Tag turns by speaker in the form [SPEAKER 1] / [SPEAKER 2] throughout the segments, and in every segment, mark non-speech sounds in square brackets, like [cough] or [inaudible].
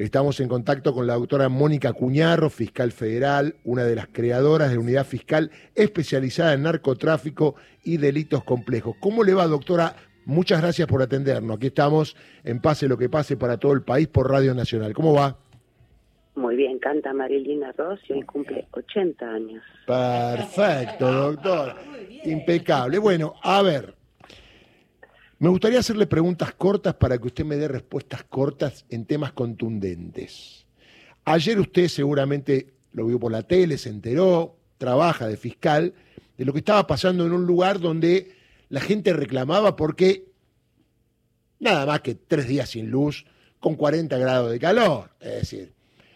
[SPEAKER 1] Estamos en contacto con la doctora Mónica Cuñarro, fiscal federal, una de las creadoras de la unidad fiscal especializada en narcotráfico y delitos complejos. ¿Cómo le va, doctora? Muchas gracias por atendernos. Aquí estamos en Pase lo que pase para todo el país por Radio Nacional. ¿Cómo va?
[SPEAKER 2] Muy bien, canta Marilina Rossi y cumple 80 años.
[SPEAKER 1] Perfecto, doctora. Impecable. Bueno, a ver, me gustaría hacerle preguntas cortas para que usted me dé respuestas cortas en temas contundentes. Ayer usted seguramente lo vio por la tele, se enteró, trabaja de fiscal, de lo que estaba pasando en un lugar donde la gente reclamaba porque nada más que tres días sin luz, con 40 grados de calor. Es decir,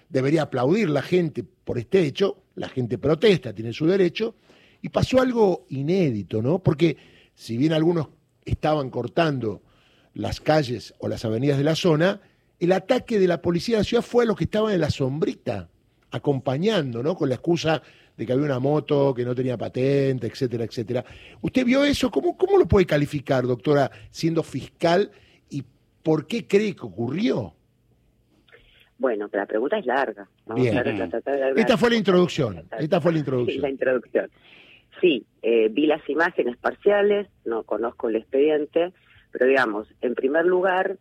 [SPEAKER 1] debería aplaudir la gente por este hecho, la gente protesta, tiene su derecho, y pasó algo inédito, ¿no? Porque si bien algunos estaban cortando las calles o las avenidas de la zona, el ataque de la policía de la ciudad fue a los que estaban en la sombrita, acompañando, ¿no? Con la excusa de que había una moto que no tenía patente, etcétera, etcétera. ¿Usted vio eso? ¿Cómo, cómo lo puede calificar, doctora, siendo fiscal? ¿Y por qué cree que ocurrió?
[SPEAKER 2] Bueno, pero la pregunta es larga.
[SPEAKER 1] Bien. Esta fue la introducción. Esta fue la [laughs] introducción.
[SPEAKER 2] Sí, la introducción. Sí, eh, vi las imágenes parciales, no conozco el expediente, pero digamos, en primer lugar,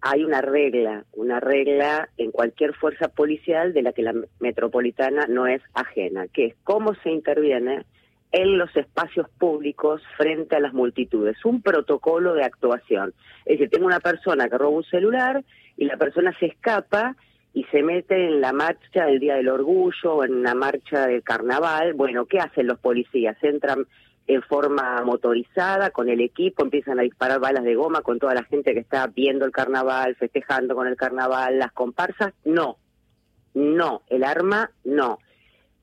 [SPEAKER 2] hay una regla, una regla en cualquier fuerza policial de la que la metropolitana no es ajena, que es cómo se interviene en los espacios públicos frente a las multitudes, un protocolo de actuación. Es decir, tengo una persona que roba un celular y la persona se escapa y se mete en la marcha del Día del Orgullo en la marcha del Carnaval, bueno, ¿qué hacen los policías? Entran en forma motorizada con el equipo, empiezan a disparar balas de goma con toda la gente que está viendo el carnaval, festejando con el carnaval, las comparsas. No, no, el arma no.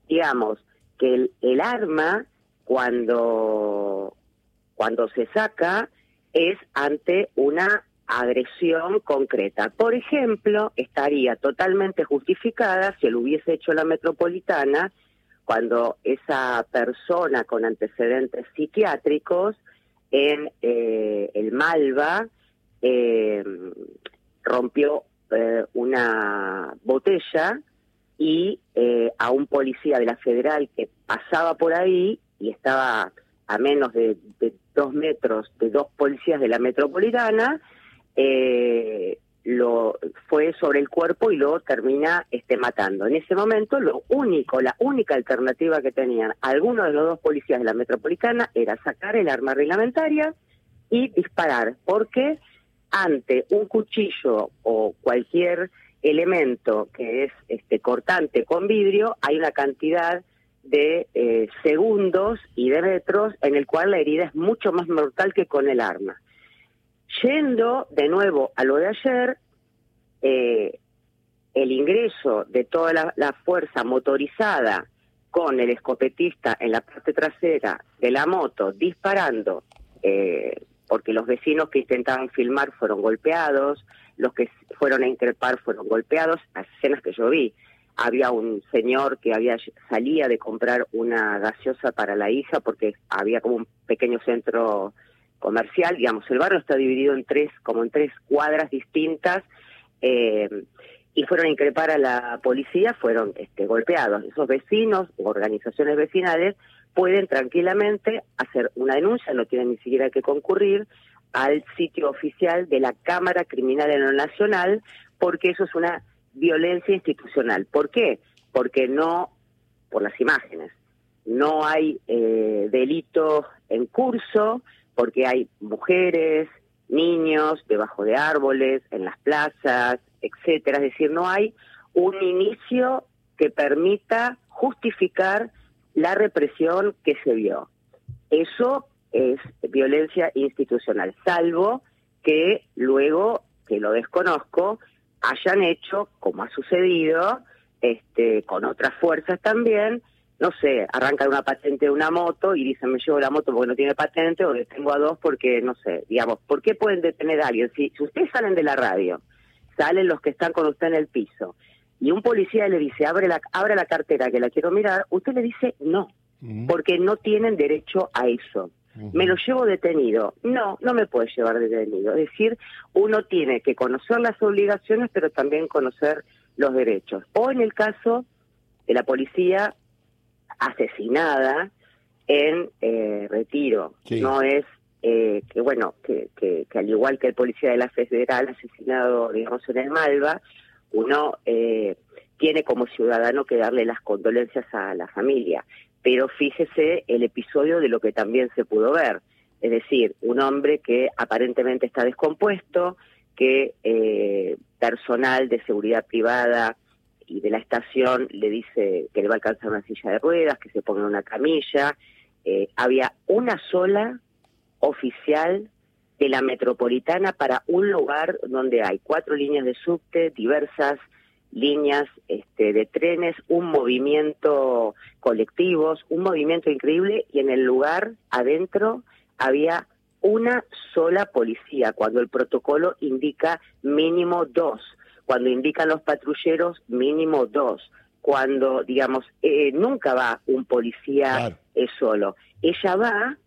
[SPEAKER 2] Digamos que el, el arma cuando, cuando se saca es ante una agresión concreta. Por ejemplo, estaría totalmente justificada si lo hubiese hecho la metropolitana cuando esa persona con antecedentes psiquiátricos en eh, el Malva eh, rompió eh, una botella y a un policía de la federal que pasaba por ahí y estaba a menos de dos metros de dos policías de la metropolitana, eh, lo fue sobre el cuerpo y lo termina este matando. En ese momento lo único, la única alternativa que tenían algunos de los dos policías de la metropolitana era sacar el arma reglamentaria y disparar, porque ante un cuchillo o cualquier elemento que es este cortante con vidrio hay una cantidad de eh, segundos y de metros en el cual la herida es mucho más mortal que con el arma. Yendo de nuevo a lo de ayer, eh, el ingreso de toda la, fuerza motorizada con el escopetista en la parte trasera de la moto disparando, eh, porque los vecinos que intentaban filmar fueron golpeados, los que fueron a increpar fueron golpeados, las escenas que yo vi. Había un señor que había salía de comprar una gaseosa para la hija porque había como un pequeño centro comercial, digamos, el barrio está dividido en tres, como en tres cuadras distintas, eh, y fueron a increpar a la policía, fueron este, golpeados. Esos vecinos o organizaciones vecinales pueden tranquilamente hacer una denuncia, no tienen ni siquiera que concurrir al sitio oficial de la Cámara Criminal en lo Nacional, porque eso es una violencia institucional. ¿Por qué? Porque no, por las imágenes, no hay eh, delito en curso, porque hay mujeres, niños debajo de árboles, en las plazas, etcétera. Es decir, no hay un inicio que permita justificar la represión que se vio. Eso es violencia institucional, salvo que luego, que lo desconozco, hayan hecho, como ha sucedido, este, con otras fuerzas también, no sé, arrancan una patente de una moto y dicen me llevo la moto porque no tiene patente o detengo a dos porque, no sé, digamos, ¿por qué pueden detener a alguien? Si, ustedes salen de la radio, salen los que están con usted en el piso y un policía le dice abre la, abre la cartera que la quiero mirar, usted le dice no, porque no tienen derecho a eso. me lo llevo detenido. No, no me puede llevar detenido. Es decir, uno tiene que conocer las obligaciones, pero también conocer los derechos. O en el caso de la policía asesinada en eh, retiro. No es eh, que, bueno, que, que, al igual que el policía de la federal asesinado, digamos, en el Malva, uno eh, tiene como ciudadano que darle las condolencias a la familia. Pero fíjese el episodio de lo que también se pudo ver. Es decir, un hombre que aparentemente está descompuesto, que eh, personal de seguridad privada y de la estación le dice que le va a alcanzar una silla de ruedas, que se ponga en una camilla. Eh, había una sola oficial de la metropolitana para un lugar donde hay cuatro líneas de subte, diversas líneas este, de trenes, un movimiento colectivos, un movimiento increíble y en el lugar adentro había una sola policía, cuando el protocolo indica mínimo dos, cuando indican los patrulleros mínimo dos, cuando, digamos, eh, nunca va un policía solo. Ella va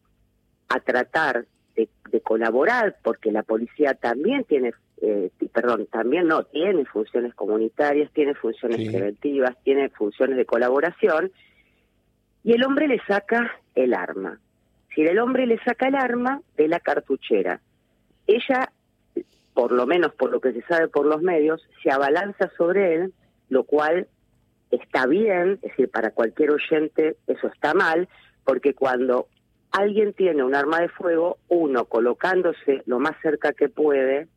[SPEAKER 2] a tratar de, colaborar, porque la policía también tiene, eh, perdón, también no, tiene funciones comunitarias, tiene funciones preventivas, tiene funciones de colaboración, y el hombre le saca el arma. Si el hombre le saca el arma de la cartuchera, ella, por lo menos por lo que se sabe por los medios, se abalanza sobre él, lo cual está bien, es decir, para cualquier oyente eso está mal, porque cuando alguien tiene un arma de fuego, uno colocándose lo más cerca que puede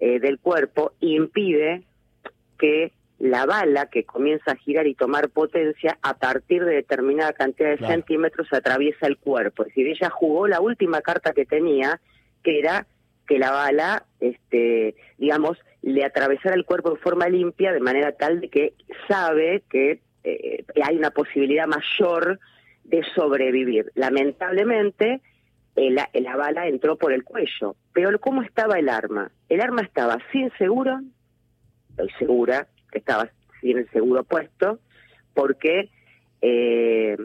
[SPEAKER 2] eh, del cuerpo impide que la bala que comienza a girar y tomar potencia a partir de determinada cantidad de centímetros atraviesa el cuerpo. Es decir, ella jugó la última carta que tenía, que era que la bala, este, digamos, le atravesara el cuerpo en forma limpia de manera tal de que sabe que eh, hay una posibilidad mayor de sobrevivir. Lamentablemente, la bala entró por el cuello. Pero ¿cómo estaba el arma? El arma estaba sin seguro, estoy segura que estaba sin el seguro puesto, porque eh,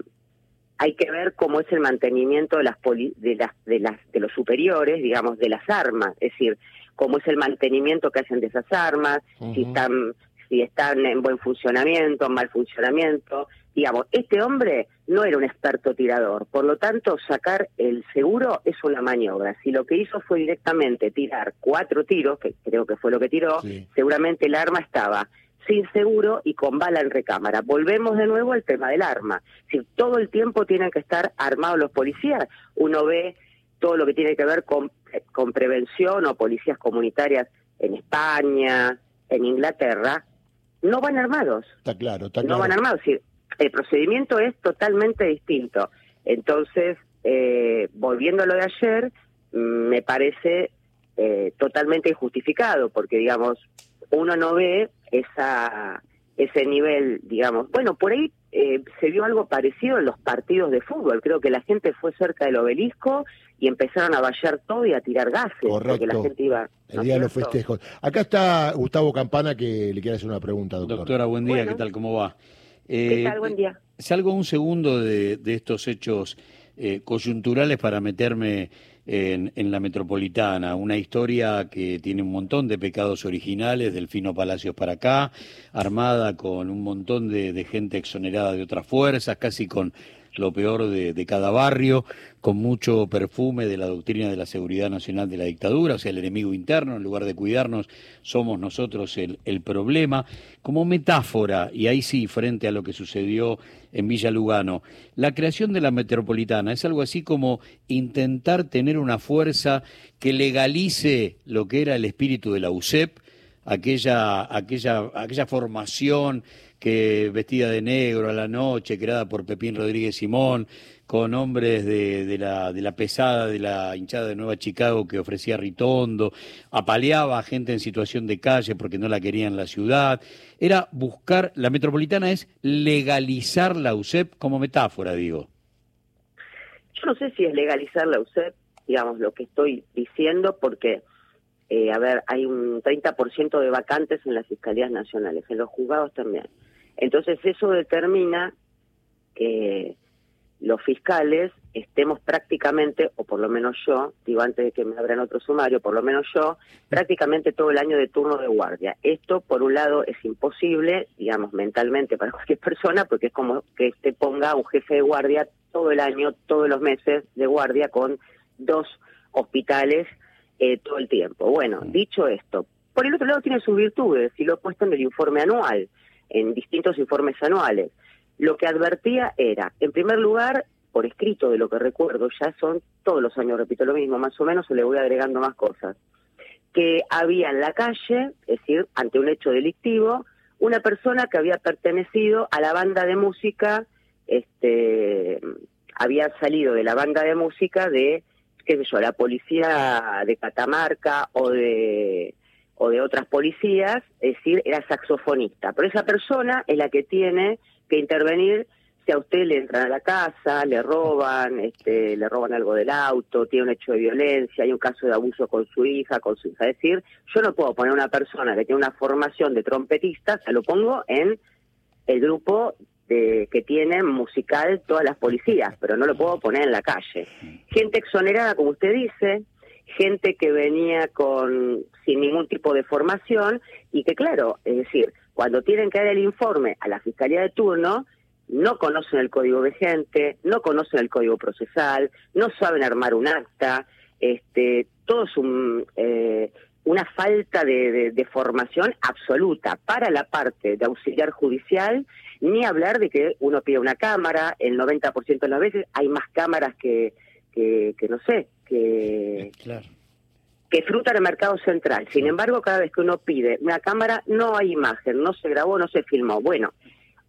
[SPEAKER 2] hay que ver cómo es el mantenimiento de las, de las de las de los superiores, digamos, de las armas, es decir, cómo es el mantenimiento que hacen de esas armas, si están si están en buen funcionamiento, en mal funcionamiento, digamos, este hombre no era un experto tirador, por lo tanto sacar el seguro es una maniobra. Si lo que hizo fue directamente tirar cuatro tiros, que creo que fue lo que tiró, seguramente el arma estaba sin seguro y con bala en recámara. Volvemos de nuevo al tema del arma. Si todo el tiempo tienen que estar armados los policías, uno ve todo lo que tiene que ver con, con prevención o policías comunitarias en España, en Inglaterra, no van armados.
[SPEAKER 1] Está claro, está
[SPEAKER 2] claro. No van armados el procedimiento es totalmente distinto. Entonces, eh, volviendo a lo de ayer, mm, me parece eh, totalmente injustificado, porque, digamos, uno no ve esa ese nivel, digamos. Bueno, por ahí eh, se vio algo parecido en los partidos de fútbol. Creo que la gente fue cerca del obelisco y empezaron a vallar todo y a tirar gases.
[SPEAKER 1] Correcto. la gente iba. El día de los festejos. Acá está Gustavo Campana que le quiere hacer una pregunta, doctor.
[SPEAKER 3] Doctora, buen día. ¿Qué tal? ¿Cómo va?
[SPEAKER 2] ¿Qué tal? Buen día.
[SPEAKER 3] Salgo un segundo de, estos hechos eh, coyunturales para meterme en, la metropolitana, una historia que tiene un montón de pecados originales, del Fino Palacios para acá, armada con un montón de gente exonerada de otras fuerzas, casi con lo peor de, cada barrio, con mucho perfume de la doctrina de la seguridad nacional de la dictadura, o sea, el enemigo interno, en lugar de cuidarnos, somos nosotros el, problema. Como metáfora, y ahí sí, frente a lo que sucedió en Villa Lugano, la creación de la metropolitana es algo así como intentar tener una fuerza que legalice lo que era el espíritu de la USEP, aquella, aquella, aquella formación que vestida de negro a la noche, creada por Pepín Rodríguez Simón, con hombres de, de, la, de la pesada de la hinchada de Nueva Chicago que ofrecía Ritondo, apaleaba a gente en situación de calle porque no la querían en la ciudad. Era buscar, la metropolitana es legalizar la USEP como metáfora, digo.
[SPEAKER 2] Yo no sé si es legalizar la USEP, digamos, lo que estoy diciendo, porque eh, a ver, hay un 30% de vacantes en las fiscalías nacionales, en los juzgados también. Entonces eso determina que, los fiscales estemos prácticamente, o por lo menos yo, digo antes de que me abran otro sumario, por lo menos yo, prácticamente todo el año de turno de guardia. Esto, por un lado, es imposible, digamos, mentalmente para [laughs] cualquier persona, porque es como que te ponga un jefe de guardia todo el año, todos los meses de guardia con dos hospitales eh, todo el tiempo. Bueno, dicho esto, por el otro lado tiene sus virtudes, y lo he puesto en el informe anual, en distintos informes anuales. Lo que advertía era, en primer lugar, por escrito de lo que recuerdo, ya son todos los años, repito lo mismo, más o menos, o le voy agregando más cosas, que había en la calle, es decir, ante un hecho delictivo, una persona que había pertenecido a la banda de música, este, había salido de la banda de música de, qué sé yo, la policía de Catamarca o de o de otras policías, es decir, era saxofonista. Pero esa persona es la que tiene que intervenir si a usted le entran a la casa, le roban, este, le roban algo del auto, tiene un hecho de violencia, hay un caso de abuso con su hija, con su hija. Es decir, yo no puedo poner una persona que tiene una formación de trompetista, se lo pongo en el grupo de, que tiene musical todas las policías, pero no lo puedo poner en la calle. Gente exonerada, como usted dice, gente que venía con sin ningún tipo de formación y que claro, es decir, cuando tienen que dar el informe a la fiscalía de turno, no conocen el código vigente, no conocen el código procesal, no saben armar un acta, este, todo es un, eh, una falta de, de, formación absoluta para la parte de auxiliar judicial, ni hablar de que uno pide una cámara, el 90% de las veces hay más cámaras que, que, que no sé, que... Claro que fruta el mercado central. Sin embargo, cada vez que uno pide una cámara, no hay imagen, no se grabó, no se filmó. Bueno,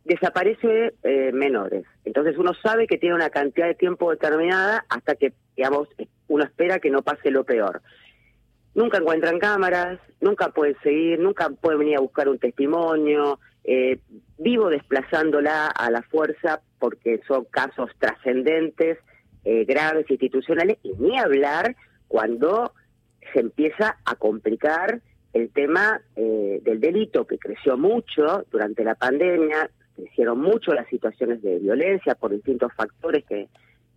[SPEAKER 2] desaparece eh, menores. Entonces uno sabe que tiene una cantidad de tiempo determinada hasta que, digamos, uno espera que no pase lo peor. Nunca encuentran cámaras, nunca pueden seguir, nunca pueden venir a buscar un testimonio. Eh, vivo desplazándola a la fuerza porque son casos trascendentes, eh, graves, institucionales, y ni hablar cuando se empieza a complicar el tema eh, del delito, que creció mucho durante la pandemia, crecieron mucho las situaciones de violencia por distintos factores que,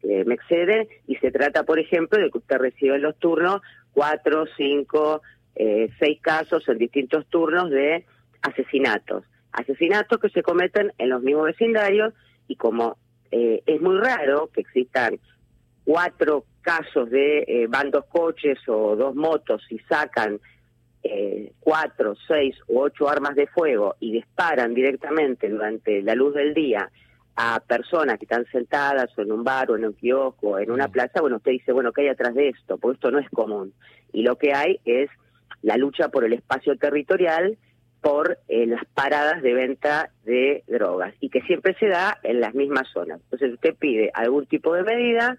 [SPEAKER 2] me exceden, y se trata, por ejemplo, de que usted recibe en los turnos cuatro, cinco, eh, seis casos en distintos turnos de asesinatos. Asesinatos que se cometen en los mismos vecindarios, y como eh, es muy raro que existan cuatro casos de eh, bandos coches o dos motos y sacan eh, cuatro, seis u ocho armas de fuego y disparan directamente durante la luz del día a personas que están sentadas o en un bar o en un kiosco o en una plaza, bueno, usted dice, bueno, ¿qué hay atrás de esto? Porque esto no es común. Y lo que hay es la lucha por el espacio territorial, por eh, las paradas de venta de drogas y que siempre se da en las mismas zonas. Entonces usted pide algún tipo de medida,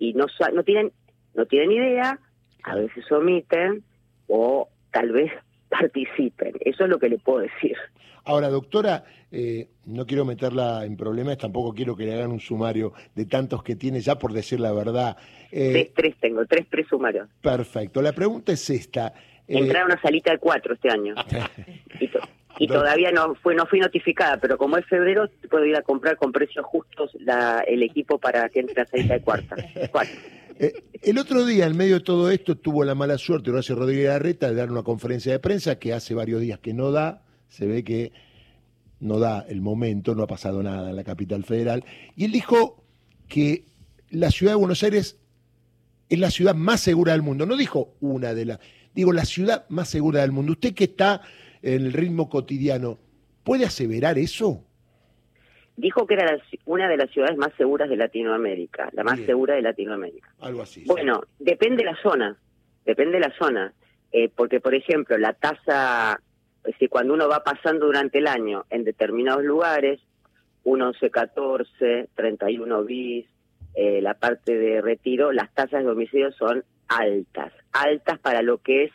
[SPEAKER 2] y no, no, tienen, no tienen idea, a veces omiten o tal vez [laughs] participen. Eso es lo que le puedo decir.
[SPEAKER 1] Ahora, doctora, eh, no quiero meterla en problemas, tampoco quiero que le hagan un sumario de tantos que tiene ya, por decir la verdad.
[SPEAKER 2] Eh, tres, tres tengo, tres presumarios.
[SPEAKER 1] Perfecto. La pregunta es esta.
[SPEAKER 2] Eh, Entraron a una salita de cuatro este año. [laughs] y, todavía no fue no fui notificada, pero como es febrero, puedo ir a comprar con precios justos la, el equipo para que entre a salita de cuarta. [laughs]
[SPEAKER 1] Eh, el otro día, en medio de todo esto, tuvo la mala suerte Horacio Rodríguez Arreta de dar una conferencia de prensa que hace varios días que no da, se ve que no da el momento, no ha pasado nada en la capital federal, y él dijo que la ciudad de Buenos Aires es la ciudad más segura del mundo. No dijo una de las, digo la ciudad más segura del mundo. Usted que está en el ritmo cotidiano, ¿puede aseverar eso?
[SPEAKER 2] Dijo que era una de las ciudades más seguras de Latinoamérica, la más segura de Latinoamérica.
[SPEAKER 1] Algo así.
[SPEAKER 2] Bueno, depende de la zona, depende de la zona, eh, porque por ejemplo la tasa, es decir, cuando uno va pasando durante el año en determinados lugares, 11, 14, 31 bis, eh, la parte de retiro, las tasas de homicidio son altas, altas para lo que es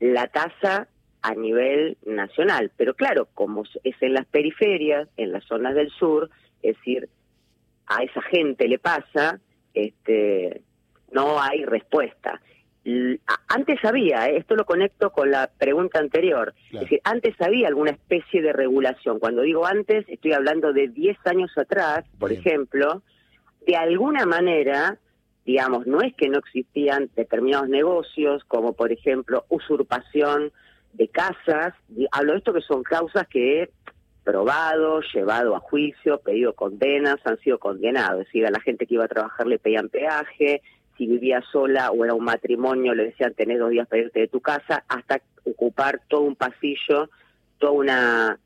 [SPEAKER 2] la tasa a nivel nacional. Pero claro, como es en las periferias, en las zonas del sur, es decir, a esa gente le pasa, este, no hay respuesta. Antes había, ¿eh? esto lo conecto con la pregunta anterior, es decir, antes había alguna especie de regulación. Cuando digo antes, estoy hablando de 10 años atrás, por ejemplo, de alguna manera, digamos, no es que no existían determinados negocios, como por ejemplo usurpación de casas, hablo de esto que son causas que he probado, llevado a juicio, pedido condenas, han sido condenados, es decir, a la gente que iba a trabajar le pedían peaje, si vivía sola o era un matrimonio le decían tenés dos días para irte de tu casa, hasta ocupar todo un pasillo, toda una,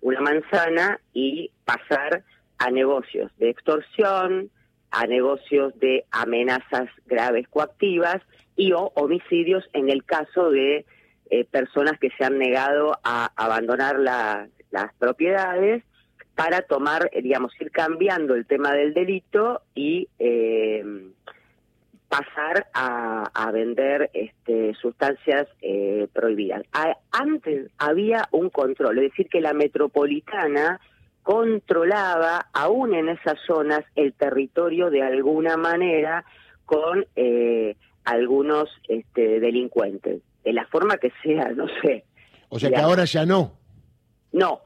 [SPEAKER 2] una manzana y pasar a negocios de extorsión, a negocios de amenazas graves coactivas y o homicidios en el caso de eh, personas que se han negado a abandonar las propiedades para tomar, eh, digamos, ir cambiando el tema del delito y eh, pasar a, vender este, sustancias prohibidas. antes había un control, es decir, que la metropolitana controlaba aún en esas zonas el territorio de alguna manera con algunos este, delincuentes de la forma que sea, no sé.
[SPEAKER 1] O sea que ahora ya no.
[SPEAKER 2] No,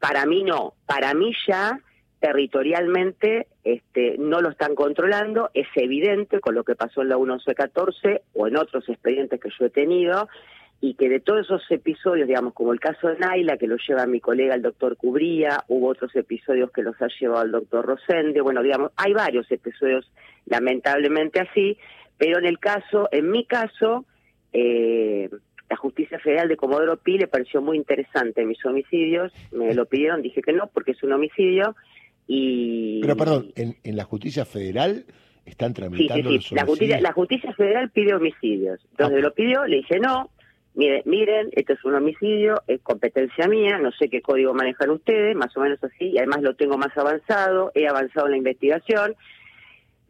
[SPEAKER 2] para mí no. Para mí ya territorialmente este, no lo están controlando, es evidente con lo que pasó en la 1114 o en otros expedientes que yo he tenido, y que de todos esos episodios, digamos, como el caso de Naila, que lo lleva mi colega el doctor Cubría, hubo otros episodios que los ha llevado el doctor Rosende, bueno, digamos, hay varios episodios lamentablemente así, pero en el caso, en mi caso, eh, la justicia federal de Comodoro Pi le pareció muy interesante mis homicidios, me lo pidieron, dije que no, porque es un homicidio. y
[SPEAKER 1] Pero perdón, ¿en, la justicia federal están tramitando sí, sí,
[SPEAKER 2] sí. La justicia, la justicia federal pide homicidios. Entonces lo pidió, le dije no, miren, miren, esto es un homicidio, es competencia mía, no sé qué código manejan ustedes, más o menos así, y además lo tengo más avanzado, he avanzado en la investigación,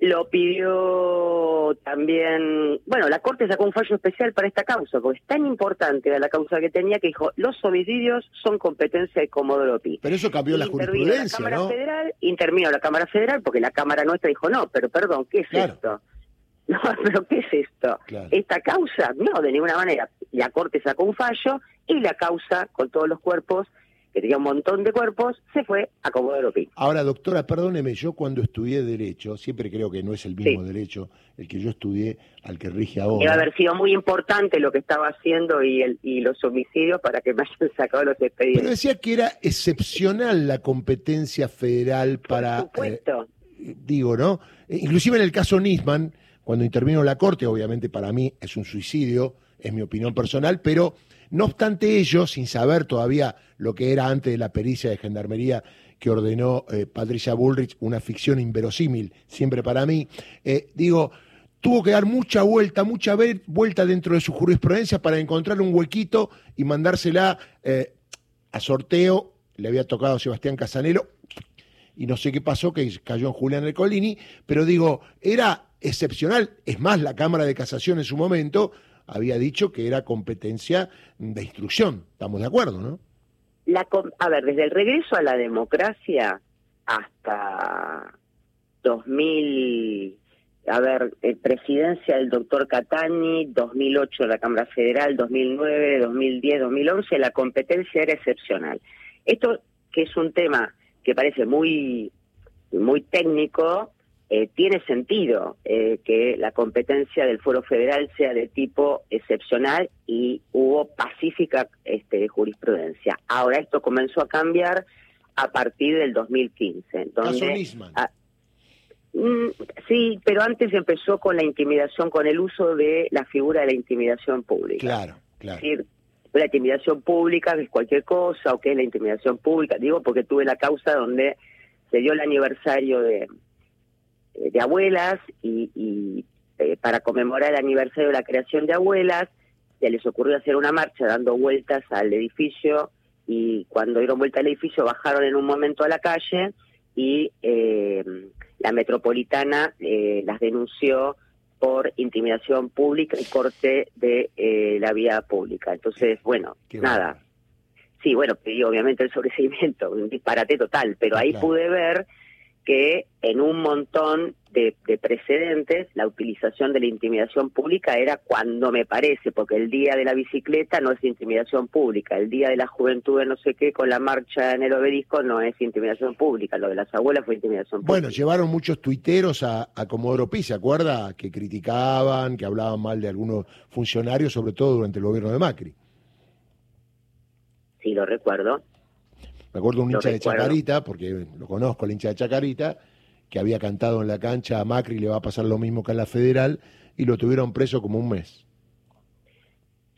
[SPEAKER 2] lo pidió también, bueno, la Corte sacó un fallo especial para esta causa, porque es tan importante la causa que tenía que dijo, los homicidios son competencia de Comodoro Pi.
[SPEAKER 1] Pero eso cambió la jurisprudencia,
[SPEAKER 2] la Cámara Federal, intervino la Cámara Federal, porque la Cámara nuestra dijo, no, pero perdón, ¿qué es esto? [laughs] No, pero ¿qué es esto? ¿Esta causa? No, de ninguna manera. La Corte sacó un fallo y la causa, con todos los cuerpos, que tenía un montón de cuerpos, se fue a Comodoro Pi.
[SPEAKER 1] Ahora, doctora, perdóneme, yo cuando estudié Derecho, siempre creo que no es el mismo Derecho el que yo estudié al que rige ahora.
[SPEAKER 2] Debe haber sido muy importante lo que estaba haciendo y, el, y los homicidios para que me hayan [laughs] sacado los expedientes.
[SPEAKER 1] Pero decía que era excepcional la competencia federal para...
[SPEAKER 2] Por supuesto.
[SPEAKER 1] Eh, digo, ¿no? Eh, inclusive en el caso Nisman, cuando intervino la Corte, obviamente para mí es un suicidio, es mi opinión personal, pero no obstante ello, sin saber todavía lo que era antes de la pericia de gendarmería que ordenó eh, Patricia Bullrich, una ficción inverosímil, siempre para mí, eh, digo, tuvo que dar mucha vuelta, mucha vuelta dentro de su jurisprudencia para encontrar un huequito y mandársela eh, a sorteo. Le había tocado a Sebastián Casanelo y no sé qué pasó, que cayó en Julián Ercolini, pero digo, era excepcional. Es más, la Cámara de Casación en su momento había dicho que era competencia de instrucción. Estamos de acuerdo, ¿no?
[SPEAKER 2] La, a ver, desde el regreso a la democracia hasta 2000, a ver, eh, presidencia del doctor Catani, 2008 la Cámara Federal, 2009, 2010, 2011, la competencia era excepcional. Esto que es un tema que parece muy muy técnico, eh, tiene sentido eh, que la competencia del Foro Federal sea de tipo excepcional y hubo pacífica este, jurisprudencia. Ahora esto comenzó a cambiar a partir del 2015. Donde, mm, sí, pero antes empezó con la intimidación, con el uso de la figura de la intimidación pública.
[SPEAKER 1] Claro, claro.
[SPEAKER 2] Es decir, la intimidación pública es cualquier cosa o qué es la intimidación pública. Digo porque tuve la causa donde se dio el aniversario de de abuelas y, eh, para conmemorar el aniversario de la creación de abuelas, se les ocurrió hacer una marcha dando vueltas al edificio y cuando dieron vuelta al edificio bajaron en un momento a la calle y eh, la metropolitana las denunció por intimidación pública y corte de la vía pública. Entonces, bueno, nada. Sí, bueno, pedí obviamente el sobreseimiento, un disparate total, pero ahí pude ver que en un montón de, precedentes la utilización de la intimidación pública era cuando me parece, porque el día de la bicicleta no es intimidación pública, el día de la juventud de no sé qué con la marcha en el obelisco no es intimidación pública, lo de las abuelas fue intimidación pública.
[SPEAKER 1] Bueno, llevaron muchos tuiteros a, a Comodoro Pi, ¿se acuerda? Que criticaban, que hablaban mal de algunos funcionarios, sobre todo durante el gobierno de Macri.
[SPEAKER 2] Sí, lo recuerdo.
[SPEAKER 1] Me acuerdo un hincha de Chacarita, porque lo conozco, el hincha de Chacarita, que había cantado en la cancha a Macri le va a pasar lo mismo que a la federal, y lo tuvieron preso como un mes.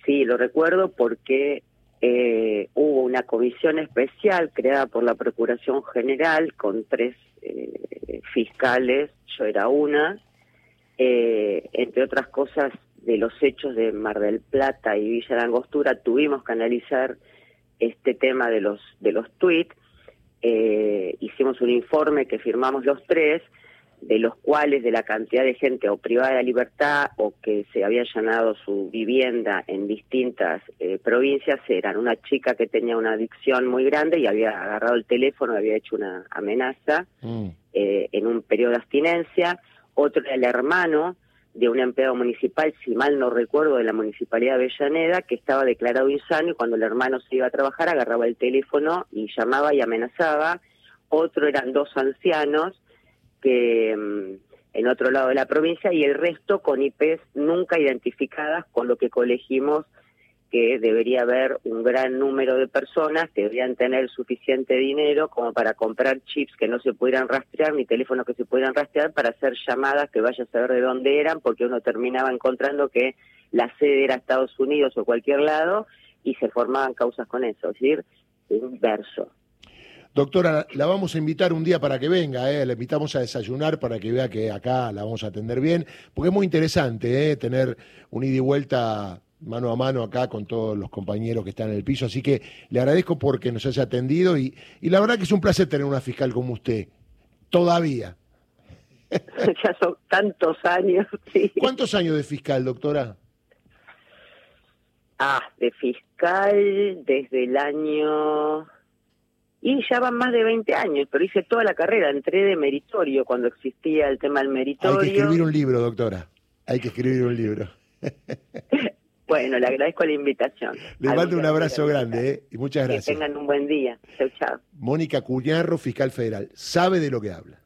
[SPEAKER 2] Sí, lo recuerdo porque eh, hubo una comisión especial creada por la Procuración General con tres eh, fiscales, yo era una, eh, entre otras cosas de los hechos de Mar del Plata y Villa de Angostura, tuvimos que analizar este tema de los de los tweets, eh, hicimos un informe que firmamos los tres, de los cuales de la cantidad de gente o privada de libertad o que se había allanado su vivienda en distintas eh, provincias eran una chica que tenía una adicción muy grande y había agarrado el teléfono, había hecho una amenaza mm. eh, en un periodo de abstinencia, otro era el hermano de un empleado municipal, si mal no recuerdo, de la Municipalidad de Avellaneda, que estaba declarado insano y cuando el hermano se iba a trabajar agarraba el teléfono y llamaba y amenazaba. Otro eran dos ancianos que mm, en otro lado de la provincia y el resto con IPs nunca identificadas, con lo que colegimos que debería haber un gran número de personas que deberían tener suficiente dinero como para comprar chips que no se pudieran rastrear, ni teléfonos que se pudieran rastrear para hacer llamadas que vaya a saber de dónde eran, porque uno terminaba encontrando que la sede era Estados Unidos o cualquier lado y se formaban causas con eso, es decir, inverso.
[SPEAKER 1] Doctora, la vamos a invitar un día para que venga, ¿eh? la invitamos a desayunar para que vea que acá la vamos a atender bien, porque es muy interesante ¿eh? tener un ida y vuelta mano a mano acá con todos los compañeros que están en el piso. Así que le agradezco porque nos haya atendido y, y la verdad que es un placer tener una fiscal como usted. Todavía. [laughs]
[SPEAKER 2] ya son tantos años. [laughs] Sí.
[SPEAKER 1] ¿Cuántos años de fiscal, doctora?
[SPEAKER 2] Ah, de fiscal desde el año... Y ya van más de 20 años, pero hice toda la carrera, entré de meritorio cuando existía el tema del meritorio.
[SPEAKER 1] Hay que escribir un libro, doctora. Hay que escribir un libro. [laughs]
[SPEAKER 2] Bueno, le agradezco la invitación.
[SPEAKER 1] Le mando un abrazo grande ¿eh? y muchas gracias.
[SPEAKER 2] Que tengan un buen día. Chau, chao.
[SPEAKER 1] Mónica Cuñarro, fiscal federal, sabe de lo que habla.